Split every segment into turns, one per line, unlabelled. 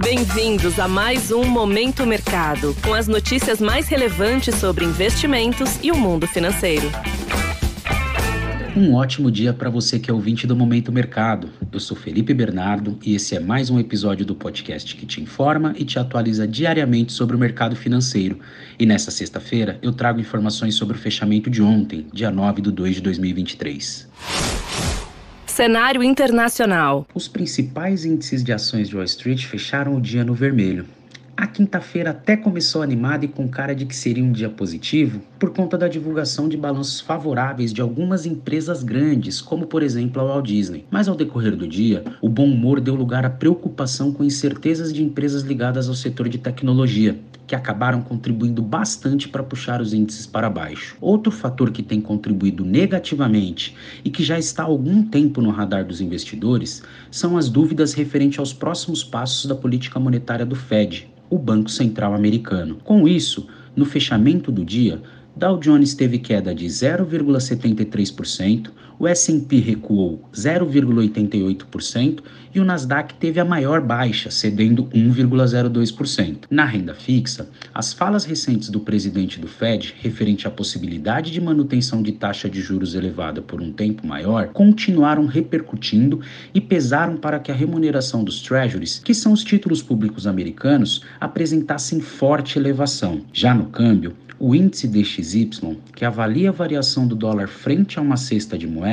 Bem-vindos a mais um Momento Mercado, com as notícias mais relevantes sobre investimentos e o mundo financeiro.
Um ótimo dia para você que é ouvinte do Momento Mercado. Eu sou Felipe Bernardo e esse é mais um episódio do podcast que te informa e te atualiza diariamente sobre o mercado financeiro. E nessa sexta-feira eu trago informações sobre o fechamento de ontem, dia 9 de 2 de 2023.
Cenário internacional.
Os principais índices de ações de Wall Street fecharam o dia no vermelho. A quinta-feira até começou animada e com cara de que seria um dia positivo por conta da divulgação de balanços favoráveis de algumas empresas grandes, como por exemplo a Walt Disney. Mas ao decorrer do dia, o bom humor deu lugar à preocupação com incertezas de empresas ligadas ao setor de tecnologia, que acabaram contribuindo bastante para puxar os índices para baixo. Outro fator que tem contribuído negativamente e que já está há algum tempo no radar dos investidores são as dúvidas referentes aos próximos passos da política monetária do Fed, o Banco Central Americano. Com isso, no fechamento do dia, Dow Jones teve queda de 0,73%, o S&P recuou 0,88% e o Nasdaq teve a maior baixa, cedendo 1,02%. Na renda fixa, as falas recentes do presidente do Fed referente à possibilidade de manutenção de taxa de juros elevada por um tempo maior continuaram repercutindo e pesaram para que a remuneração dos treasuries, que são os títulos públicos americanos, apresentassem forte elevação. Já no câmbio, o índice DXY, que avalia a variação do dólar frente a uma cesta de moedas,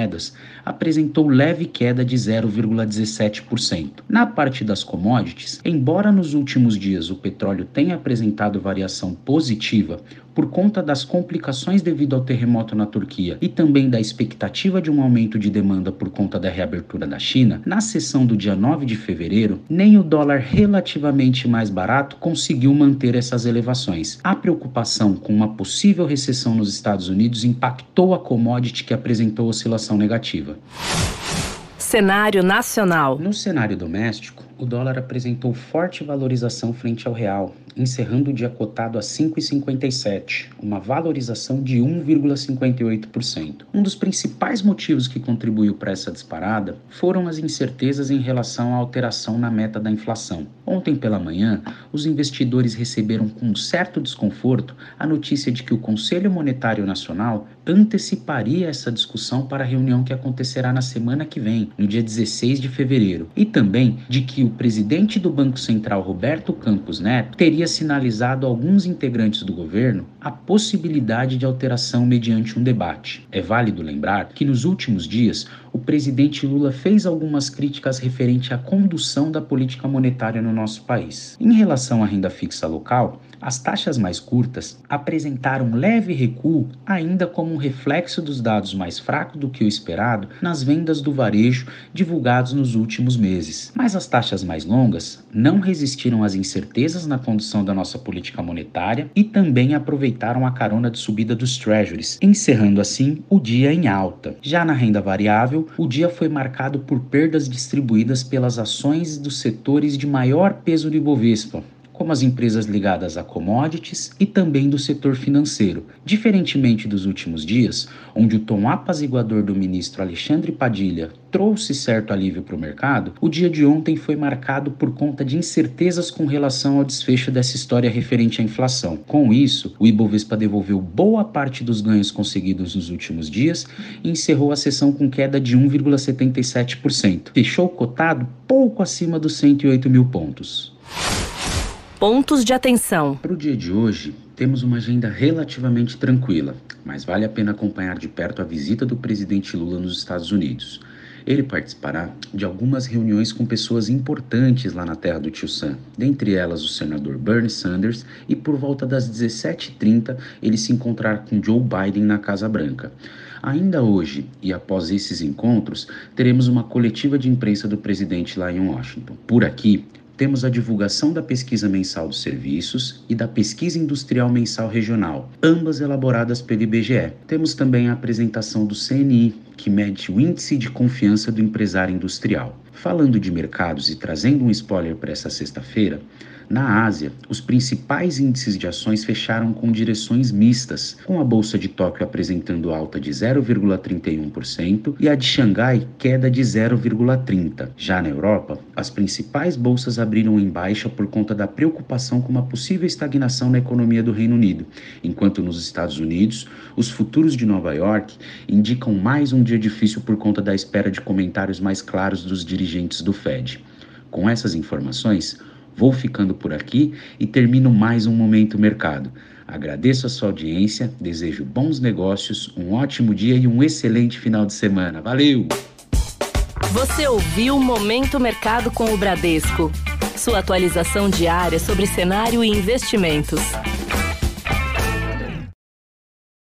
apresentou leve queda de 0,17%. Na parte das commodities, embora nos últimos dias o petróleo tenha apresentado variação positiva, por conta das complicações devido ao terremoto na Turquia e também da expectativa de um aumento de demanda por conta da reabertura da China, na sessão do dia 9 de fevereiro, nem o dólar relativamente mais barato conseguiu manter essas elevações. A preocupação com uma possível recessão nos Estados Unidos impactou a commodity que apresentou oscilação negativa.
Cenário nacional.
No cenário doméstico, o dólar apresentou forte valorização frente ao real, encerrando o dia cotado a 5,57, uma valorização de 1,58%. Um dos principais motivos que contribuiu para essa disparada foram as incertezas em relação à alteração na meta da inflação. Ontem pela manhã, os investidores receberam com certo desconforto a notícia de que o Conselho Monetário Nacional anteciparia essa discussão para a reunião que acontecerá na semana que vem, no dia 16 de fevereiro, e também de que o presidente do Banco Central, Roberto Campos Neto, teria sinalizado a alguns integrantes do governo a possibilidade de alteração mediante um debate. É válido lembrar que nos últimos dias o presidente Lula fez algumas críticas referente à condução da política monetária no nosso país. Em relação à renda fixa local, as taxas mais curtas apresentaram leve recuo, ainda como um reflexo dos dados mais fracos do que o esperado nas vendas do varejo divulgados nos últimos meses. Mas as taxas mais longas não resistiram às incertezas na condução da nossa política monetária e também aproveitaram a carona de subida dos treasuries, encerrando assim o dia em alta. Já na renda variável, o dia foi marcado por perdas distribuídas pelas ações dos setores de maior peso do Ibovespa, como as empresas ligadas a commodities e também do setor financeiro. Diferentemente dos últimos dias, onde o tom apaziguador do ministro Alexandre Padilha trouxe certo alívio para o mercado, o dia de ontem foi marcado por conta de incertezas com relação ao desfecho dessa história referente à inflação. Com isso, o Ibovespa devolveu boa parte dos ganhos conseguidos nos últimos dias e encerrou a sessão com queda de 1,77%. Fechou cotado pouco acima dos 108 mil pontos.
Pontos de atenção.
Para o dia de hoje, temos uma agenda relativamente tranquila, mas vale a pena acompanhar de perto a visita do presidente Lula nos Estados Unidos. Ele participará de algumas reuniões com pessoas importantes lá na terra do Tio Sam, dentre elas o senador Bernie Sanders, e por volta das 17h30 ele se encontrará com Joe Biden na Casa Branca. Ainda hoje, e após esses encontros, teremos uma coletiva de imprensa do presidente lá em Washington. Por aqui, temos a divulgação da pesquisa mensal dos serviços e da pesquisa industrial mensal regional, ambas elaboradas pelo IBGE. Temos também a apresentação do CNI, que mede o índice de confiança do empresário industrial. Falando de mercados e trazendo um spoiler para essa sexta-feira, na Ásia, os principais índices de ações fecharam com direções mistas, com a bolsa de Tóquio apresentando alta de 0,31% e a de Xangai queda de 0,30%. Já na Europa, as principais bolsas abriram em baixa por conta da preocupação com uma possível estagnação na economia do Reino Unido, enquanto nos Estados Unidos, os futuros de Nova York indicam mais um dia difícil por conta da espera de comentários mais claros dos dirigentes do Fed. Com essas informações, Vou ficando por aqui e termino mais um Momento Mercado. Agradeço a sua audiência, desejo bons negócios, um ótimo dia e um excelente final de semana. Valeu!
Você ouviu Momento Mercado com o Bradesco. Sua atualização diária sobre cenário e investimentos.